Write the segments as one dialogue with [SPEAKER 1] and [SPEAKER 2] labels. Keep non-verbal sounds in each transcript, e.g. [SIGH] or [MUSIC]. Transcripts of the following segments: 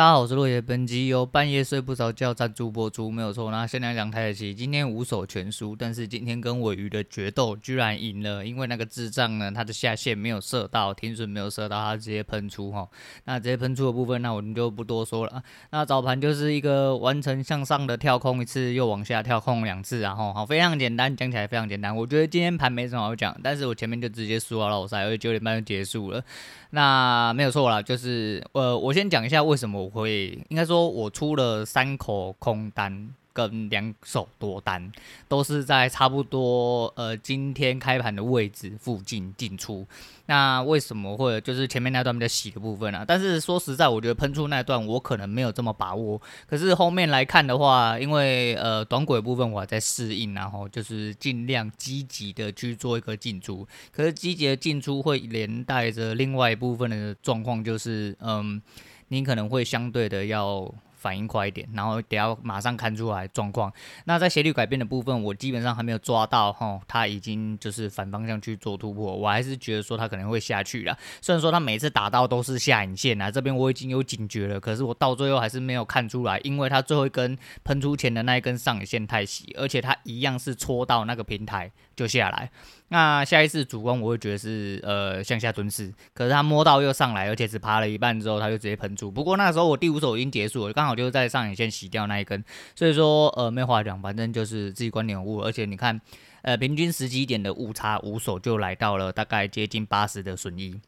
[SPEAKER 1] 大家好，我是落叶。本集由半夜睡不着觉赞助播出，没有错。那先来讲台的棋，今天五手全输，但是今天跟尾鱼的决斗居然赢了，因为那个智障呢，他的下线没有射到，停损没有射到，他直接喷出哈。那直接喷出的部分，那我们就不多说了。那早盘就是一个完成向上的跳空一次，又往下跳空两次，然后好，非常简单，讲起来非常简单。我觉得今天盘没什么好讲，但是我前面就直接输了老赛，而且九点半就结束了。那没有错啦，就是呃，我先讲一下为什么会，应该说我出了三口空单跟两手多单，都是在差不多呃今天开盘的位置附近进出。那为什么会就是前面那段比较洗的部分啊？但是说实在，我觉得喷出那段我可能没有这么把握。可是后面来看的话，因为呃短轨部分我还在适应，然后就是尽量积极的去做一个进出。可是积极的进出会连带着另外一部分的状况，就是嗯，你可能会相对的要。反应快一点，然后得要马上看出来状况。那在斜率改变的部分，我基本上还没有抓到哈，它已经就是反方向去做突破，我还是觉得说它可能会下去了。虽然说它每次打到都是下影线啊，这边我已经有警觉了，可是我到最后还是没有看出来，因为它最后一根喷出前的那一根上影线太细，而且它一样是戳到那个平台就下来。那下一次主攻我会觉得是呃向下蹲式，可是他摸到又上来，而且只爬了一半之后，他就直接喷出。不过那时候我第五手已经结束了，刚好就是在上眼线洗掉那一根，所以说呃没话讲，反正就是自己观点误。而且你看，呃平均十几点的误差，五手就来到了大概接近八十的损益。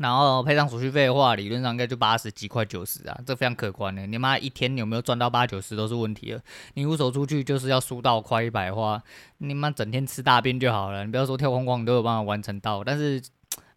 [SPEAKER 1] 然后配上手续费的话，理论上应该就八十几块九十啊，这非常可观的。你妈一天有没有赚到八九十都是问题了。你入手出去就是要输到快一百的话，你妈整天吃大便就好了。你不要说跳框框你都有办法完成到，但是。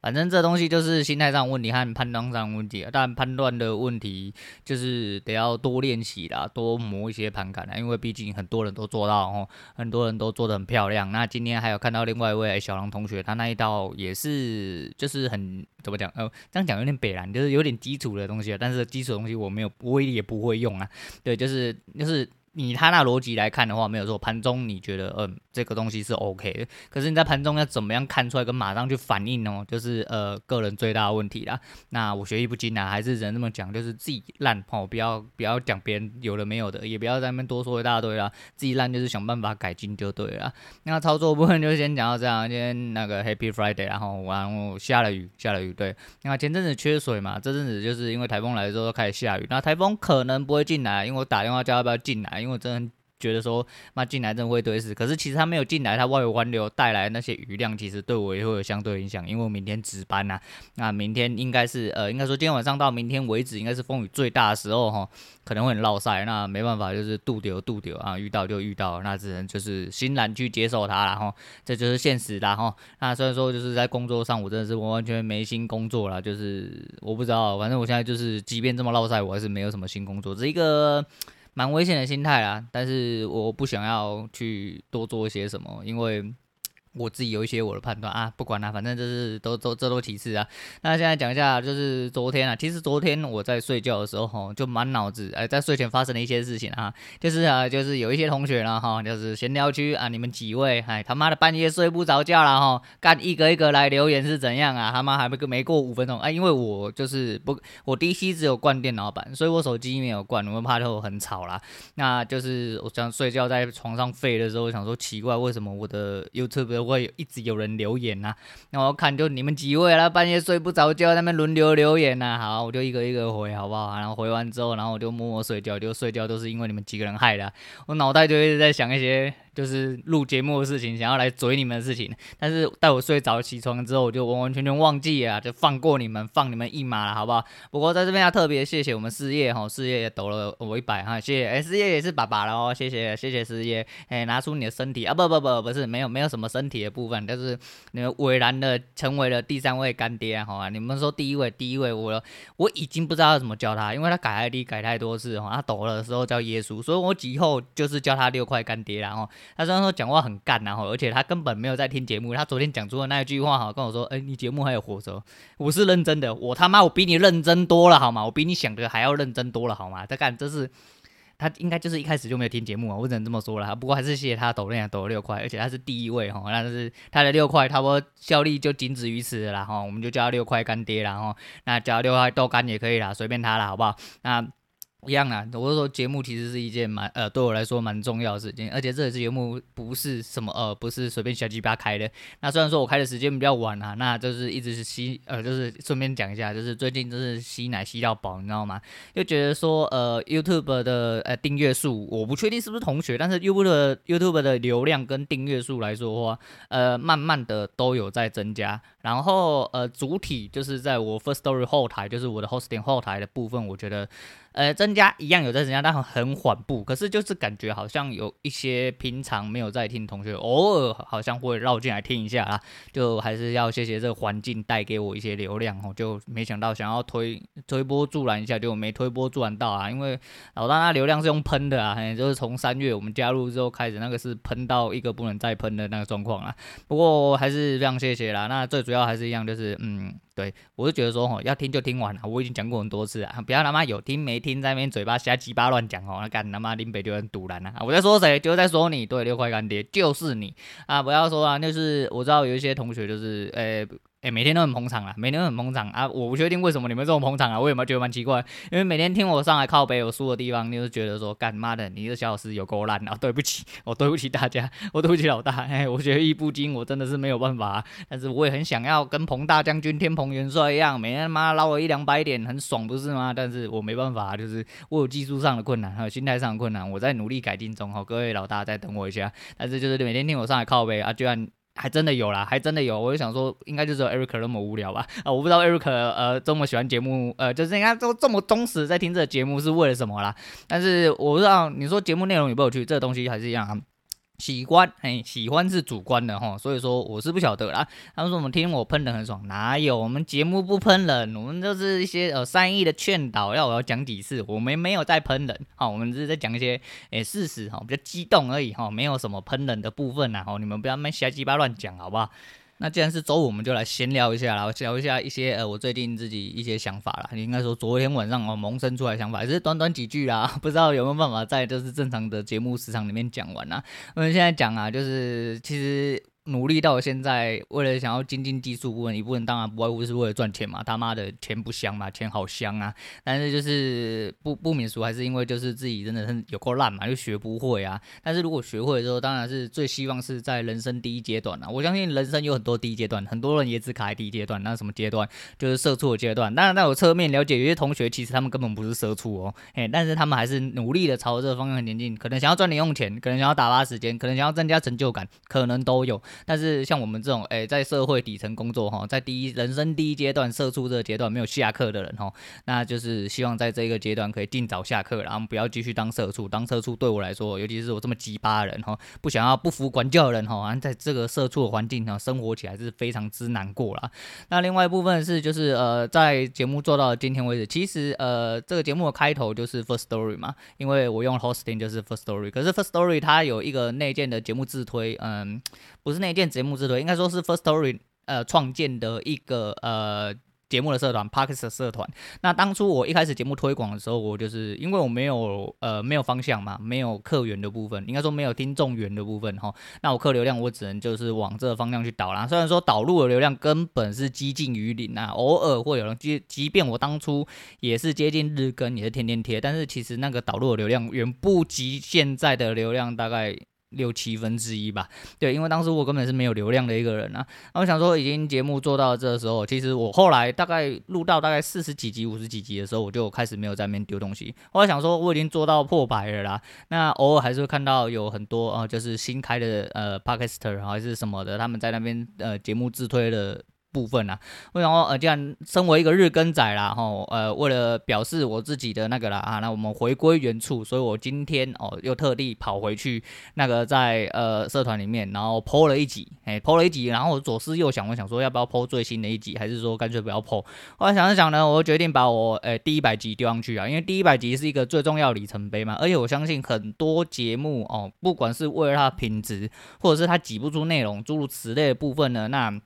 [SPEAKER 1] 反正这东西就是心态上问题和判断上问题，但判断的问题就是得要多练习啦，多磨一些盘感啦，因为毕竟很多人都做到哦，很多人都做得很漂亮。那今天还有看到另外一位小狼同学，他那一道也是就是很怎么讲？呃，这样讲有点北蓝，就是有点基础的东西啊，但是基础的东西我没有，我也不会用啊。对，就是就是。以他那逻辑来看的话，没有错。盘中你觉得，嗯、这个东西是 OK 的。可是你在盘中要怎么样看出来跟马上去反应哦？就是呃，个人最大的问题啦。那我学艺不精啊，还是只能这么讲，就是自己烂哦，不要不要讲别人有的没有的，也不要在那边多说一大堆啦。自己烂就是想办法改进就对了。那操作部分就先讲到这样。今天那个 Happy Friday，然后然后下了雨，下了雨。对，那前阵子缺水嘛，这阵子就是因为台风来的时候开始下雨。那台风可能不会进来，因为我打电话叫要不要进来。因为我真的觉得说，那进来真的会堆死。可是其实他没有进来，他外围环流带来那些雨量，其实对我也会有相对影响。因为我明天值班呐、啊，那明天应该是呃，应该说今天晚上到明天为止，应该是风雨最大的时候哈，可能会很落赛。那没办法，就是度丢度丢啊，遇到就遇到，那只能就是欣然去接受它了哈，这就是现实啦哈。那虽然说就是在工作上，我真的是完完全没心工作了，就是我不知道，反正我现在就是，即便这么落赛，我还是没有什么新工作，这一个。蛮危险的心态啦，但是我不想要去多做一些什么，因为。我自己有一些我的判断啊，不管了，反正就是都都这都其次啊。那现在讲一下，就是昨天啊，其实昨天我在睡觉的时候哈，就满脑子哎，在睡前发生的一些事情啊，就是啊，就是有一些同学呢哈，就是闲聊区啊，你们几位哎他妈的半夜睡不着觉了哈，干一个一个来留言是怎样啊？他妈还没没过五分钟哎，因为我就是不，我 DC 只有灌电脑版，所以我手机没有灌，我们怕就很吵啦。那就是我想睡觉在床上废的时候，想说奇怪，为什么我的 YouTube 不会一直有人留言呐、啊，那我看就你们几位了，半夜睡不着觉，那边轮流留言呐、啊。好，我就一个一个回，好不好？然后回完之后，然后我就默默睡觉，就睡觉都是因为你们几个人害的、我脑袋就一直在想一些。就是录节目的事情，想要来嘴你们的事情，但是待我睡着起床之后，我就完完全全忘记了，就放过你们，放你们一马了，好不好？不过在这边要特别谢谢我们事业哈，事业也抖了我一百哈，谢谢，哎，事业也是爸爸了哦，谢谢，谢谢事业，[LAUGHS] 哎，拿出你的身体啊，不不不，不是，没有没有什么身体的部分，但是你们伟然的成为了第三位干爹，好吧？你们说第一位，第一位，我我已经不知道要怎么叫他，因为他改 ID 改太多次哈，他抖了的时候叫耶稣，所以我以后就是叫他六块干爹然后他虽然说讲话。很干，然后而且他根本没有在听节目。他昨天讲出的那一句话，哈，跟我说：“哎，你节目还有活着。”我是认真的，我他妈我比你认真多了，好吗？我比你想的还要认真多了，好吗？他干，这是他应该就是一开始就没有听节目啊，我只能这么说了。不过还是谢谢他抖量抖了六块，而且他是第一位哈，那是他的六块，差不多效力就仅止于此了哈。我们就叫他六块干爹了哈，那叫他六块豆干也可以啦，随便他了，好不好？那。一样啊，我是说节目其实是一件蛮呃对我来说蛮重要的事情，而且这个节目不是什么呃不是随便小鸡巴开的。那虽然说我开的时间比较晚啊，那就是一直是吸呃就是顺便讲一下，就是最近就是吸奶吸到饱，你知道吗？就觉得说呃 YouTube 的呃订阅数，我不确定是不是同学，但是 YouTube 的 YouTube 的流量跟订阅数来说的话，呃慢慢的都有在增加。然后呃主体就是在我 First Story 后台，就是我的 Hosting 后台的部分，我觉得。呃，增加一样有在增加，但很缓步。可是就是感觉好像有一些平常没有在听同学，偶尔好像会绕进来听一下啦。就还是要谢谢这个环境带给我一些流量哦。就没想到想要推推波助澜一下，就没推波助澜到啊。因为老大那流量是用喷的啊，就是从三月我们加入之后开始，那个是喷到一个不能再喷的那个状况啊。不过还是非常谢谢啦。那最主要还是一样，就是嗯。对，我就觉得说吼，要听就听完了，我已经讲过很多次啊，不要他妈有听没听在那边嘴巴瞎鸡巴乱讲哦，那干他妈林北就很赌烂啊！我在说谁？就是在说你，对，六块干爹就是你啊！不要说啊，就是我知道有一些同学就是，诶、诶、每天都很捧场啊，每天都很捧场啊！我不确定为什么你们这么捧场啊，我有没有觉得蛮奇怪？因为每天听我上来靠北我输的地方，你就觉得说，干妈的，你这小老师有够烂啊！对不起，我对不起大家，我对不起老大。哎，我觉得义不精，我真的是没有办法、但是我也很想要跟彭大将军、天蓬元帅一样，每天妈捞我一两百点，很爽，不是吗？但是我没办法，就是我有技术上的困难，还有心态上的困难，我在努力改进中。好，各位老大再等我一下。但是就是每天听我上来靠北啊，居然。还真的有啦，还真的有，我就想说，应该就只有 Eric 那么无聊吧？啊，我不知道 Eric 呃这么喜欢节目，呃，就是应该都这么忠实在听这个节目是为了什么啦？但是我不知道你说节目内容有没有趣，这个东西还是一样啊。喜欢，哎，喜欢是主观的哈，所以说我是不晓得啦。他们说我们听我喷人很爽，哪有？我们节目不喷人，我们就是一些呃善意的劝导，要我要讲几次，我们没有在喷人，哈，我们只是在讲一些诶事实哈，比较激动而已哈，没有什么喷人的部分呐，哈，你们不要那么瞎鸡巴乱讲，好不好？那既然是周五，我们就来闲聊一下啦，聊一下一些呃我最近自己一些想法啦。你应该说昨天晚上我萌生出来想法，只是短短几句啦，[LAUGHS] 不知道有没有办法在就是正常的节目时长里面讲完啊。我们现在讲啊，就是其实。努力到现在，为了想要精进技术部分，一部分当然不外乎是为了赚钱嘛。他妈的钱不香嘛，钱好香啊！但是就是不不免俗，还是因为就是自己真的是有够烂嘛，就学不会啊。但是如果学会的时候，当然是最希望是在人生第一阶段啊。我相信人生有很多第一阶段，很多人也只卡在第一阶段。那什么阶段？就是社畜的阶段。当然，在我侧面了解，有些同学其实他们根本不是社畜哦，哎，但是他们还是努力的朝这个方向前进。可能想要赚零用钱，可能想要打发时间，可能想要增加成就感，可能都有。但是像我们这种哎、在社会底层工作哈，在第一人生第一阶段社畜这个阶段没有下课的人哈，那就是希望在这个阶段可以尽早下课，然后不要继续当社畜。当社畜对我来说，尤其是我这么鸡巴人哈，不想要不服管教的人哈，在这个社畜的环境上生活起来是非常之难过啦。那另外一部分是就是呃，在节目做到今天为止，其实呃，这个节目的开头就是 first story 嘛，因为我用 hosting 就是 first story，可是 first story 它有一个内建的节目自推，嗯。不是那件节目之类，应该说是 First Story 呃创建的一个呃节目的社团，Podcast 社团。那当初我一开始节目推广的时候，我就是因为我没有呃没有方向嘛，没有客源的部分，应该说没有听众源的部分哈。那我客流量我只能就是往这个方向去导啦。虽然说导入的流量根本是几近于零啊，偶尔会有人即即便我当初也是接近日更，也是天天贴，但是其实那个导入的流量远不及现在的流量，大概。六七分之一吧，对，因为当时我根本是没有流量的一个人啊。那我想说，已经节目做到这时候，其实我后来大概录到大概四十几集、五十几集的时候，我就开始没有在那边丢东西。后来想说，我已经做到破百了啦。那偶尔还是会看到有很多啊，就是新开的呃 Podcaster 还是什么的，他们在那边呃节目自推的。部分啊，为什么呃，既然身为一个日更仔啦，吼，呃，为了表示我自己的那个啦啊，那我们回归原处，所以我今天哦又特地跑回去那个在呃社团里面，然后 po 了一集，哎，po 了一集，然后我左思右想，我想说要不要 po 最新的一集，还是说干脆不要 po？后来想一想呢，我决定把我呃第一百集丢上去啊，因为第一百集是一个最重要里程碑嘛，而且我相信很多节目哦，不管是为了它的品质，或者是它挤不出内容，诸如此类的部分呢，那。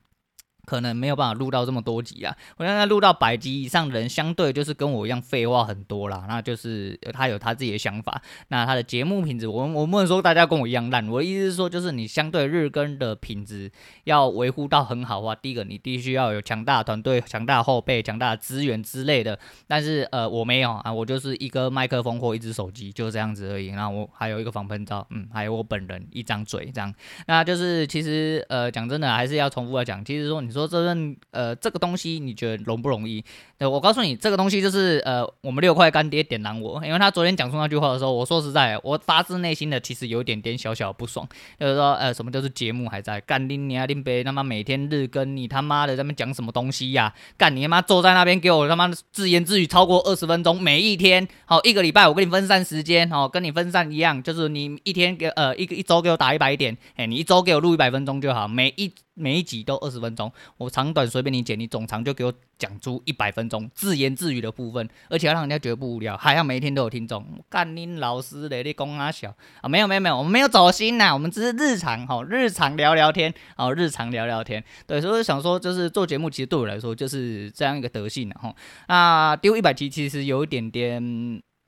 [SPEAKER 1] 可能没有办法录到这么多集啊！我现在录到百集以上的人，相对就是跟我一样废话很多啦。那就是他有他自己的想法，那他的节目品质，我我不能说大家跟我一样烂。我的意思是说，就是你相对日更的品质要维护到很好的话，第一个你必须要有强大团队、强大后备、强大的资源之类的。但是呃，我没有啊，我就是一个麦克风或一只手机，就这样子而已。然后我还有一个防喷罩，嗯，还有我本人一张嘴这样。那就是其实呃，讲真的，还是要重复来讲，其实说你。说这份呃这个东西你觉得容不容易？对，我告诉你，这个东西就是呃我们六块干爹点燃我，因为他昨天讲出那句话的时候，我说实在，我发自内心的其实有点点小小不爽，就是说呃什么就是节目还在干你娘林北他妈每天日更，你他妈的在那讲什么东西呀、干你他妈坐在那边给我他妈自言自语超过二十分钟，每一天好一个礼拜我跟你分散时间哦，跟你分散一样，就是你一天给呃一个一周给我打一百点，哎你一周给我录一百分钟就好，每一。每一集都二十分钟，我长短随便你剪，你总长就给我讲出一百分钟自言自语的部分，而且要让人家觉得不无聊，还要每一天都有听众。干你老师的，你公阿小啊？没有没有没有，我们没有走心呐，我们只是日常哈，日常聊聊天，哦，日常聊聊天。对，所以想说，就是做节目，其实对我来说就是这样一个德性哈。那丢一百集其实有一点点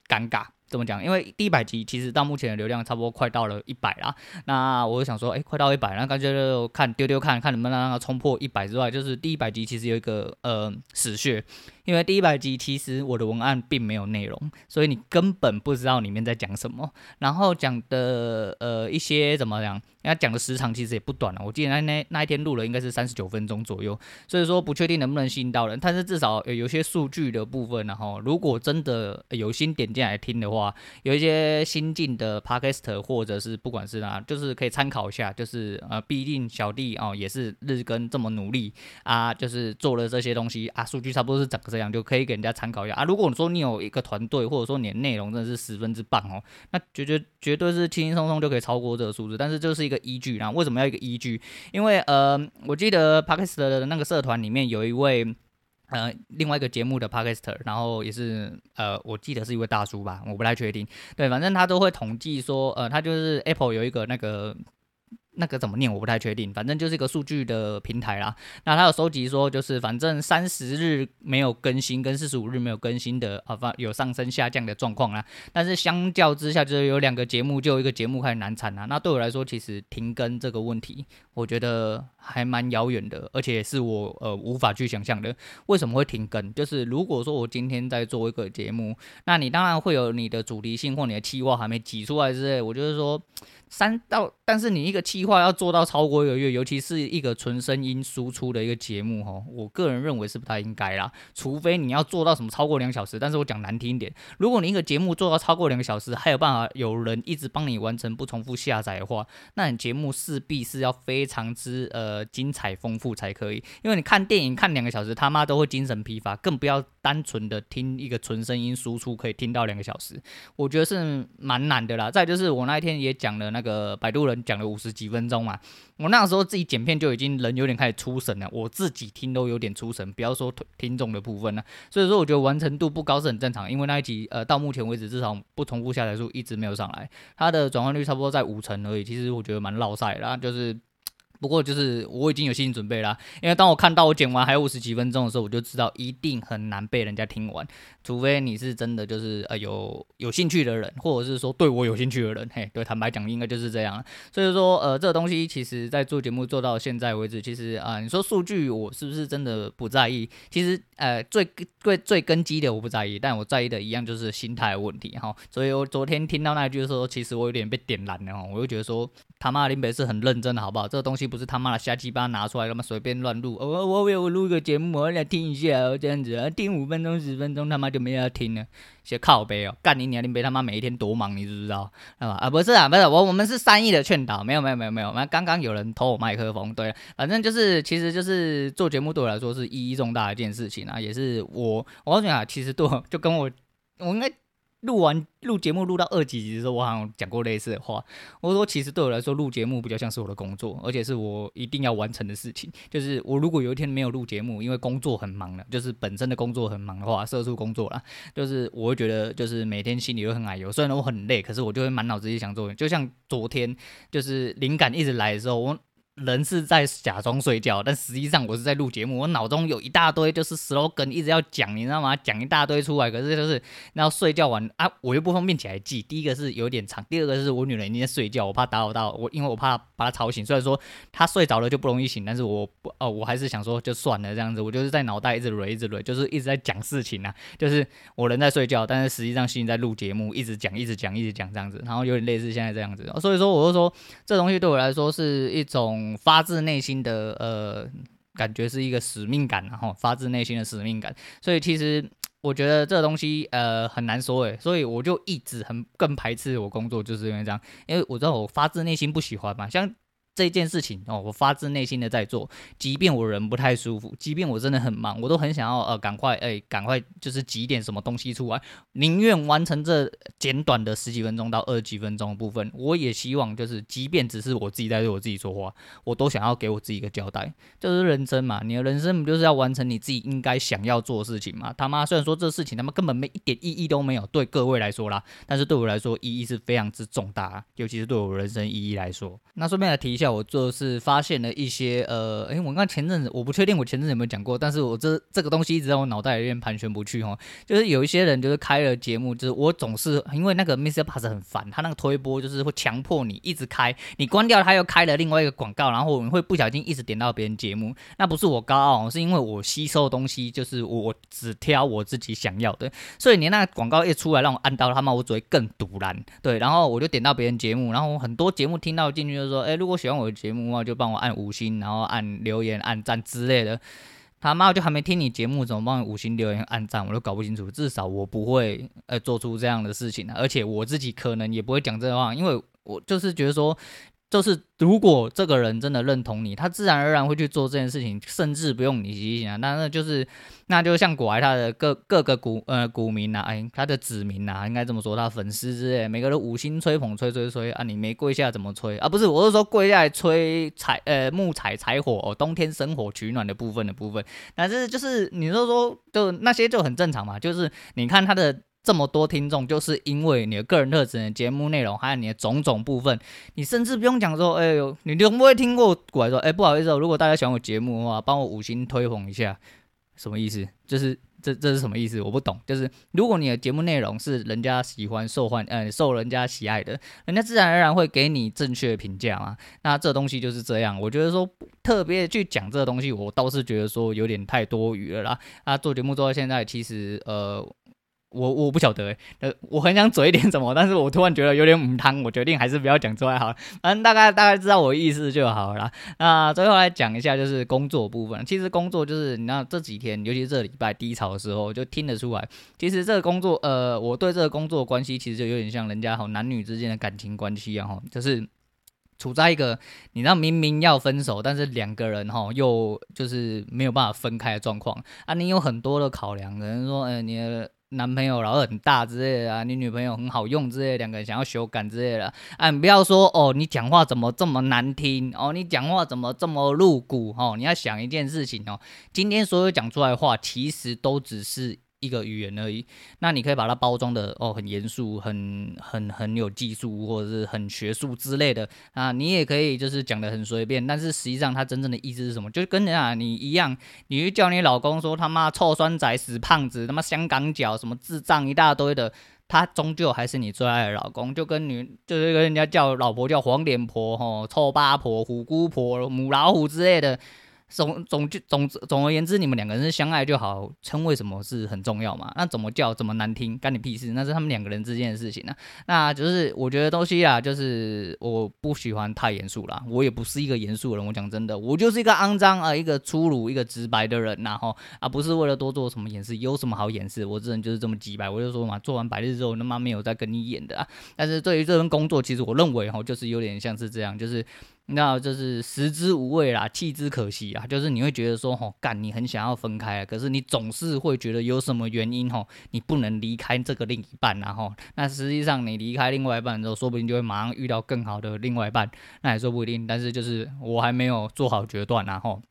[SPEAKER 1] 尴尬。怎么讲？因为第一百集其实到目前的流量差不多快到了一百啦。那我想说，哎，快到一百，那干脆就看丢丢看看能不能让它冲破一百之外，就是第一百集其实有一个呃死穴。因为第一百集其实我的文案并没有内容，所以你根本不知道里面在讲什么。然后讲的呃一些怎么讲，人家讲的时长其实也不短了。我记得那那那一天录了应该是三十九分钟左右，所以说不确定能不能吸引到人。但是至少有有些数据的部分，然后如果真的有心点进来听的话，有一些新进的 Podcaster 或者是不管是哪，就是可以参考一下。就是呃，毕竟小弟哦也是日更这么努力啊，就是做了这些东西啊，数据差不多是整个。这样就可以给人家参考一下啊。如果你说你有一个团队，或者说你的内容真的是十分之棒哦，那绝绝绝对是轻轻松松就可以超过这个数字。但是这是一个依据，然后为什么要一个依据？因为呃，我记得 Podcast 的那个社团里面有一位呃另外一个节目的 Podcaster，然后也是呃我记得是一位大叔吧，我不太确定。对，反正他都会统计说，呃，他就是 Apple 有一个那个。那个怎么念我不太确定，反正就是一个数据的平台啦。那他有收集说，就是反正三十日没有更新跟四十五日没有更新的啊，反有上升下降的状况啦。但是相较之下，就是有两个节目就一个节目开始难产啦。那对我来说，其实停更这个问题，我觉得还蛮遥远的，而且是我呃无法去想象的。为什么会停更？就是如果说我今天在做一个节目，那你当然会有你的主题性或你的企划还没挤出来之类，我就是说。三到，但是你一个企划要做到超过一个月，尤其是一个纯声音输出的一个节目，哈，我个人认为是不太应该啦。除非你要做到什么超过两小时，但是我讲难听一点，如果你一个节目做到超过两个小时，还有办法有人一直帮你完成不重复下载的话，那你节目势必是要非常之呃精彩丰富才可以。因为你看电影看两个小时，他妈都会精神疲乏，更不要单纯的听一个纯声音输出可以听到两个小时，我觉得是蛮难的啦。再就是我那一天也讲了那。个摆渡人讲了五十几分钟嘛，我那时候自己剪片就已经人有点开始出神了，我自己听都有点出神，不要说听众的部分了。所以说我觉得完成度不高是很正常，因为那一集呃到目前为止至少不重复下载数一直没有上来，它的转换率差不多在五成而已，其实我觉得蛮落赛的，就是。不过就是我已经有心理准备啦，因为当我看到我剪完还有五十几分钟的时候，我就知道一定很难被人家听完，除非你是真的就是呃有有兴趣的人，或者是说对我有兴趣的人，嘿，对，坦白讲应该就是这样。所以说呃这个东西其实在做节目做到现在为止，其实啊、你说数据我是不是真的不在意？其实呃最最最根基的我不在意，但我在意的一样就是心态问题哈。所以我昨天听到那句说，其实我有点被点燃了哈，我就觉得说他妈林北是很认真的好不好？这个东西。不是他妈的瞎鸡巴拿出来，他妈随便乱录。我我我我录个节目，我来听一下，这样子啊，听五分钟十分钟，他妈就没人听了，写靠北哦，干你娘！你别他妈每一天多忙，你知不知道？啊啊，不是啊，不是我，我们是善意的劝导，没有没有没有没有。那刚刚有人偷我麦克风，对，反正就是，其实就是做节目对我来说是意义重大的一件事情啊，也是我，我告诉你啊，其实对我，就跟我，我应该。录完录节目录到二几集的时候，我好像讲过类似的话。我说，其实对我来说，录节目比较像是我的工作，而且是我一定要完成的事情。就是我如果有一天没有录节目，因为工作很忙了，就是本身的工作很忙的话，社畜工作啦，就是我会觉得，就是每天心里都很矮油。虽然我很累，可是我就会满脑子一想做。就像昨天，就是灵感一直来的时候，我。人是在假装睡觉，但实际上我是在录节目。我脑中有一大堆就是 slogan 一直要讲，你知道吗？讲一大堆出来，可是就是然后睡觉完啊，我又不方便起来记。第一个是有点长，第二个是我女人已经在睡觉，我怕打扰到我，因为我怕把她吵醒。虽然说她睡着了就不容易醒，但是我不哦，我还是想说就算了这样子。我就是在脑袋一直捋一直捋，就是一直在讲事情啊，就是我人在睡觉，但是实际上心里在录节目，一直讲一直讲一直讲这样子，然后有点类似现在这样子。所以说，我就说这东西对我来说是一种发自内心的呃感觉，是一个使命感，然后发自内心的使命感。所以其实我觉得这个东西呃很难说哎，所以我就一直很更排斥我工作，就是因为这样，因为我知道我发自内心不喜欢嘛，像。这件事情哦，我发自内心的在做，即便我人不太舒服，即便我真的很忙，我都很想要呃赶快哎赶快就是挤点什么东西出来，宁愿完成这简短的十几分钟到二十几分钟的部分，我也希望就是即便只是我自己在对我自己说话，我都想要给我自己一个交代，就是人生嘛，你的人生不就是要完成你自己应该想要做的事情嘛？他妈虽然说这事情他妈根本没一点意义都没有，对各位来说啦，但是对我来说意义是非常之重大，尤其是对我人生意义来说。那顺便来提下。我就是发现了一些呃，诶，我刚前阵子我不确定我前阵子有没有讲过，但是我这这个东西一直在我脑袋里面盘旋不去哈。就是有一些人就是开了节目，就是我总是因为那个 MixerBox 很烦，他那个推播就是会强迫你一直开，你关掉他又开了另外一个广告，然后我们会不小心一直点到别人节目。那不是我高傲，是因为我吸收的东西就是我只挑我自己想要的，所以你那个广告一出来让我按到他妈我只会更堵然。对，然后我就点到别人节目，然后很多节目听到进去就说，诶，如果喜欢。我的节目的话，就帮我按五星，然后按留言、按赞之类的。他妈，我就还没听你节目，怎么帮你五星留言、按赞，我都搞不清楚。至少我不会呃做出这样的事情，而且我自己可能也不会讲这话，因为我就是觉得说。就是如果这个人真的认同你，他自然而然会去做这件事情，甚至不用你提醒啊。那那就是，那就像国外他的各各个股呃股民呐，哎，他的子民呐，应该这么说，他粉丝之类，每个人五星吹捧吹吹吹啊，你没跪下怎么吹啊？不是，我是说跪下来吹柴呃木材柴火哦，冬天生火取暖的部分的部分。但是就是你说说，就那些就很正常嘛。就是你看他的。这么多听众，就是因为你的个人特质、节目内容，还有你的种种部分，你甚至不用讲说，哎呦，你都不会听过过来说，哎，不好意思哦，如果大家喜欢我节目的话，帮我五星推捧一下，什么意思？就是 [LAUGHS] 这这是什么意思？我不懂。就是如果你的节目内容是人家喜欢、受欢呃受人家喜爱的，人家自然而然会给你正确的评价嘛。那这东西就是这样。我觉得说特别去讲这个东西，我倒是觉得说有点太多余了啦。啊，做节目做到现在，其实呃。我我不晓得，呃，我很想嘴一点什么，但是我突然觉得有点母汤，我决定还是不要讲出来好了。反正大概大概知道我意思就好了。那最后来讲一下，就是工作部分。其实工作就是你知道这几天，尤其是这礼拜低潮的时候，就听得出来。其实这个工作，呃，我对这个工作关系，其实就有点像人家吼男女之间的感情关系一样吼，就是处在一个你知道明明要分手，但是两个人吼又就是没有办法分开的状况啊。你有很多的考量，可能说，呃，你的。男朋友老二很大之类的啊，你女朋友很好用之类的，两个人想要修改之类的，啊，不要说哦，你讲话怎么这么难听哦，你讲话怎么这么露骨哦，你要想一件事情哦，今天所有讲出来的话，其实都只是。一个语言而已，那你可以把它包装的哦，很严肃，很很很有技术，或者是很学术之类的啊。你也可以就是讲的很随便，但是实际上它真正的意思是什么？就跟人家你一样，你去叫你老公说他妈臭酸仔、死胖子、他妈香港脚、什么智障一大堆的，他终究还是你最爱的老公。就跟你就是跟人家叫老婆叫黄脸婆、吼臭八婆、虎姑婆、母老虎之类的。总总就总之总而言之，你们两个人是相爱就好，称谓什么是很重要嘛？那怎么叫怎么难听，干你屁事？那是他们两个人之间的事情呢、那就是我觉得东西啊，就是我不喜欢太严肃啦。我也不是一个严肃的人，我讲真的，我就是一个肮脏啊，一个粗鲁、一个直白的人、然后啊，不是为了多做什么掩饰，有什么好掩饰？我这人就是这么直白，我就说嘛，做完白日之后，他妈没有再跟你演的啊。但是对于这份工作，其实我认为哈，就是有点像是这样，就是。那就是食之无味啦，弃之可惜啊。就是你会觉得说，吼，干，你很想要分开啊，可是你总是会觉得有什么原因，吼，你不能离开这个另一半，然后，那实际上你离开另外一半之后，说不定就会马上遇到更好的另外一半，那也说不一定。但是就是我还没有做好决断，然后。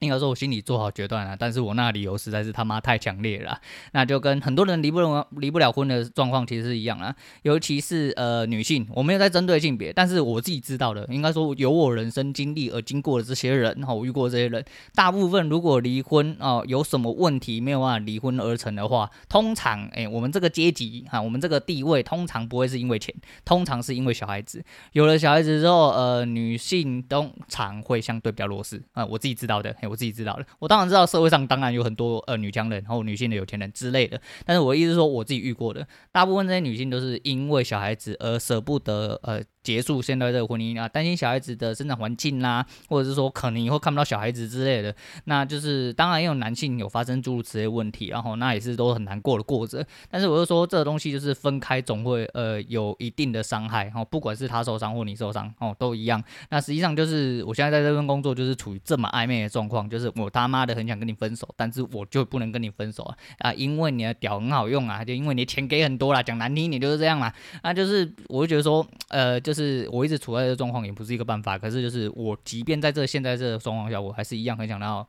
[SPEAKER 1] 应该说，我心里做好决断了，但是我那理由实在是他妈太强烈了，那就跟很多人离不了离不了婚的状况其实是一样啊，尤其是呃女性，我没有在针对性别，但是我自己知道的，应该说有我人生经历而经过的这些人，哈，我遇过这些人，大部分如果离婚哦、有什么问题没有办法离婚而成的话，通常哎、欸，我们这个阶级哈，我们这个地位，通常不会是因为钱，通常是因为小孩子，有了小孩子之后，呃，女性通常会相对比较弱势啊、我自己知道的。我自己知道的，我当然知道社会上当然有很多呃女强人，然后女性的有钱人之类的，但是我意思说我自己遇过的，大部分这些女性都是因为小孩子而舍不得呃。结束现在这个婚姻啊，担心小孩子的生长环境啦，或者是说可能以后看不到小孩子之类的，那就是当然也有男性有发生诸如此类问题，然后那也是都很难过的过着。但是我就说这个东西就是分开总会呃有一定的伤害，哦，不管是他受伤或你受伤哦都一样。那实际上就是我现在在这份工作就是处于这么暧昧的状况，就是我他妈的很想跟你分手，但是我就不能跟你分手啊啊，因为你的屌很好用啊，就因为你钱给很多啦，讲难听一点就是这样嘛。那就是我就觉得说呃就是。我一直处在这状况，也不是一个办法。可是，就是我，即便在这现在这个状况下，我还是一样很想要。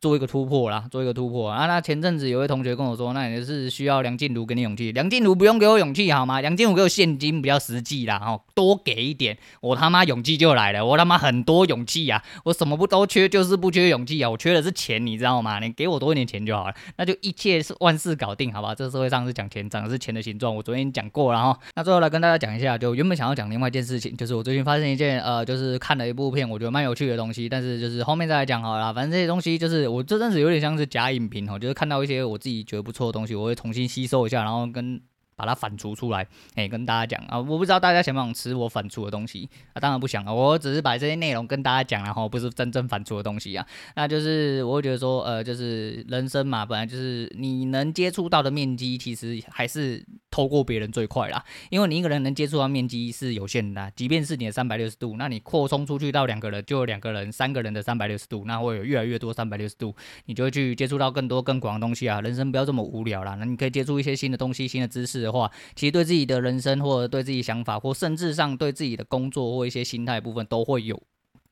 [SPEAKER 1] 做一个突破啦，做一个突破啊！那前阵子有位同学跟我说，那也是需要梁静茹给你勇气。梁静茹不用给我勇气好吗？梁静茹给我现金比较实际啦，哦，多给一点，我他妈勇气就来了。我他妈很多勇气啊！我什么不都缺，就是不缺勇气啊！我缺的是钱，你知道吗？你给我多一点钱就好了，那就一切是万事搞定，好吧？这社会上是讲钱，长的是钱的形状。我昨天讲过了哈。那最后来跟大家讲一下，就原本想要讲另外一件事情，就是我最近发生一件呃，就是看了一部片，我觉得蛮有趣的东西，但是就是后面再来讲好了。反正这些东西就是我这阵子有点像。是假影评哦，就是看到一些我自己觉得不错的东西，我会重新吸收一下，然后跟。把它反刍出来，哎，跟大家讲啊，我不知道大家想不想吃我反刍的东西啊？当然不想啊，我只是把这些内容跟大家讲，然后不是真正反刍的东西啊。那就是我会觉得说，呃，就是人生嘛，本来就是你能接触到的面积，其实还是透过别人最快啦。因为你一个人能接触到面积是有限的，即便是你的三百六十度，那你扩充出去到两个人，就有两个人、三个人的三百六十度，那会有越来越多三百六十度，你就会去接触到更多更广的东西啊。人生不要这么无聊啦，那你可以接触一些新的东西、新的知识的话，其实对自己的人生，或者对自己想法，或甚至上对自己的工作或一些心态部分，都会有。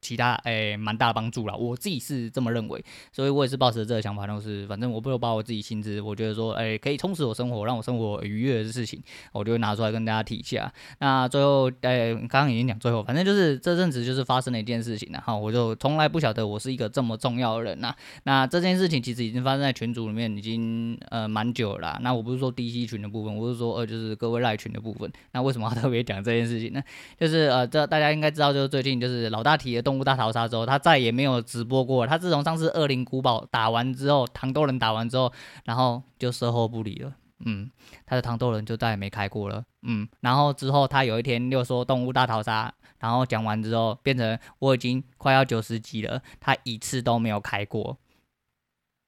[SPEAKER 1] 其他诶，蛮、大的帮助啦，我自己是这么认为，所以我也是抱持这个想法，就是反正我不如把我自己薪资，我觉得说，诶、可以充实我生活，让我生活愉悦的事情，我就会拿出来跟大家提一下。那最后，诶、刚刚已经讲最后，反正就是这阵子就是发生了一件事情，然后我就从来不晓得我是一个这么重要的人呐。那这件事情其实已经发生在群组里面，已经呃蛮久了啦。那我不是说 DC 群的部分，我是说呃就是各位赖群的部分。那为什么要特别讲这件事情呢？就是呃这大家应该知道，就是最近就是老大提的动。物大逃杀之后，他再也没有直播过。他自从上次恶灵古堡打完之后，糖豆人打完之后，然后就售后不理了。嗯，他的糖豆人就再也没开过了。嗯，然后之后他有一天又说动物大逃杀，然后讲完之后变成我已经快要九十级了，他一次都没有开过。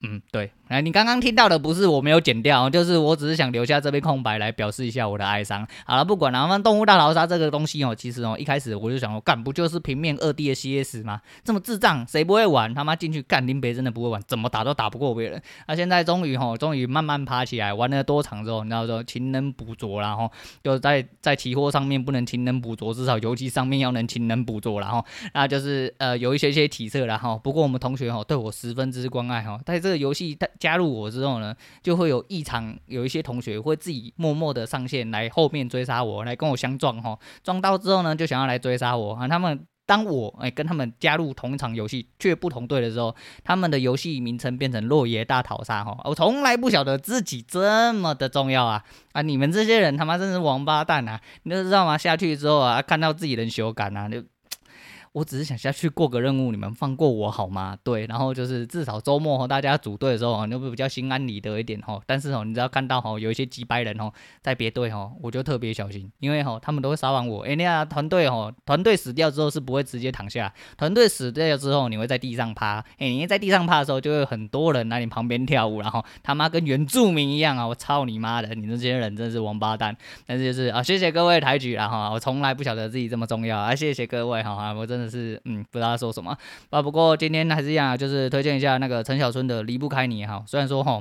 [SPEAKER 1] 嗯，对。哎，你刚刚听到的不是我没有剪掉，就是我只是想留下这边空白来表示一下我的哀伤。好了，不管了，反正动物大逃杀这个东西哦，其实哦一开始我就想说，干不就是平面二 D 的 CS 吗？这么智障，谁不会玩？他妈进去干林北真的不会玩，怎么打都打不过别人。那、现在终于哈，终于慢慢爬起来，玩了多场之后，你知道说勤能补拙，然后就在在期货上面不能勤能补拙，至少游戏上面要能勤能补拙，然后那就是呃有一些些体测了哈。不过我们同学哈对我十分之关爱哈，在这个游戏他加入我之后。呢，就会有异常，有一些同学会自己默默的上线来后面追杀我，来跟我相撞哈，撞到之后呢，就想要来追杀我啊。他们当我哎跟他们加入同一场游戏却不同队的时候，他们的游戏名称变成落叶大逃杀哈。我从来不晓得自己这么的重要啊啊！你们这些人他妈真是王八蛋啊！你都知道吗？下去之后啊，看到自己人修改啊，就。我只是想下去过个任务，你们放过我好吗？对，然后就是至少周末和大家组队的时候，你会比较心安理得一点哈。但是哦，你只要看到哈有一些几百人哦在别队哈，我就特别小心，因为哈他们都会撒网我。哎，那团队哈，团队死掉之后是不会直接躺下，团队死掉之后你会在地上趴。哎，你在地上趴的时候，就会很多人来你旁边跳舞，然后他妈跟原住民一样啊！我操你妈的，你们这些人真是王八蛋。但是就是啊，谢谢各位抬举了哈，我从来不晓得自己这么重要啊，谢谢各位哈，我真的是。嗯，不知道说什么啊。不过今天还是一样，就是推荐一下那个陈小春的《离不开你》哈。虽然说哈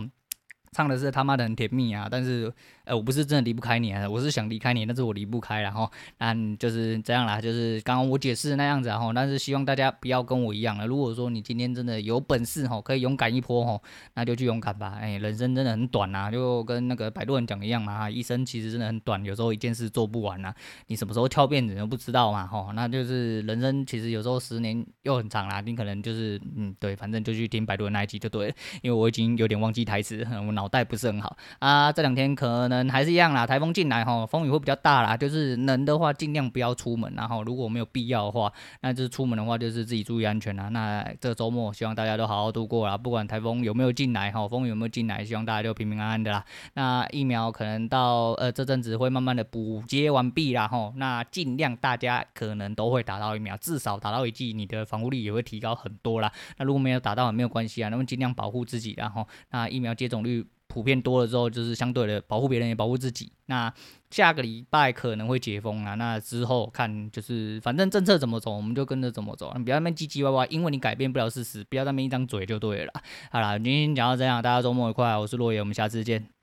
[SPEAKER 1] 唱的是他妈的很甜蜜啊，但是呃，我不是真的离不开你啊，我是想离开你，但是我离不开，然后，那就是这样啦，就是刚刚我解释那样子，然后，但是希望大家不要跟我一样了。如果说你今天真的有本事哈，可以勇敢一波吼，那就去勇敢吧。哎，人生真的很短呐，就跟那个摆渡人讲一样嘛，一生其实真的很短，有时候一件事做不完呐，你什么时候跳辫子都不知道嘛，吼，那就是人生其实有时候十年又很长啦，你可能就是嗯，对，反正就去听摆渡人那一集就对了，因为我已经有点忘记台词，我脑袋不是很好啊，这两天可能能还是一样啦，台风进来吼，风雨会比较大啦，就是能的话尽量不要出门，然后如果没有必要的话，那就是出门的话就是自己注意安全啦。那这周末希望大家都好好度过啦，不管台风有没有进来哈，风雨有没有进来，希望大家都平平安安的啦。那疫苗可能到呃这阵子会慢慢的补接完毕啦吼，那尽量大家可能都会打到疫苗，至少打到一剂，你的防护力也会提高很多啦。那如果没有打到也没有关系啊，那么尽量保护自己，然后那疫苗接种率。普遍多了之后，就是相对的保护别人也保护自己。那下个礼拜可能会解封啊，那之后看就是反正政策怎么走，我们就跟着怎么走。你不要那边唧唧歪歪，因为你改变不了事实，不要那边一张嘴就对了。好了，今天讲到这样，大家周末愉快，我是洛爷，我们下次见。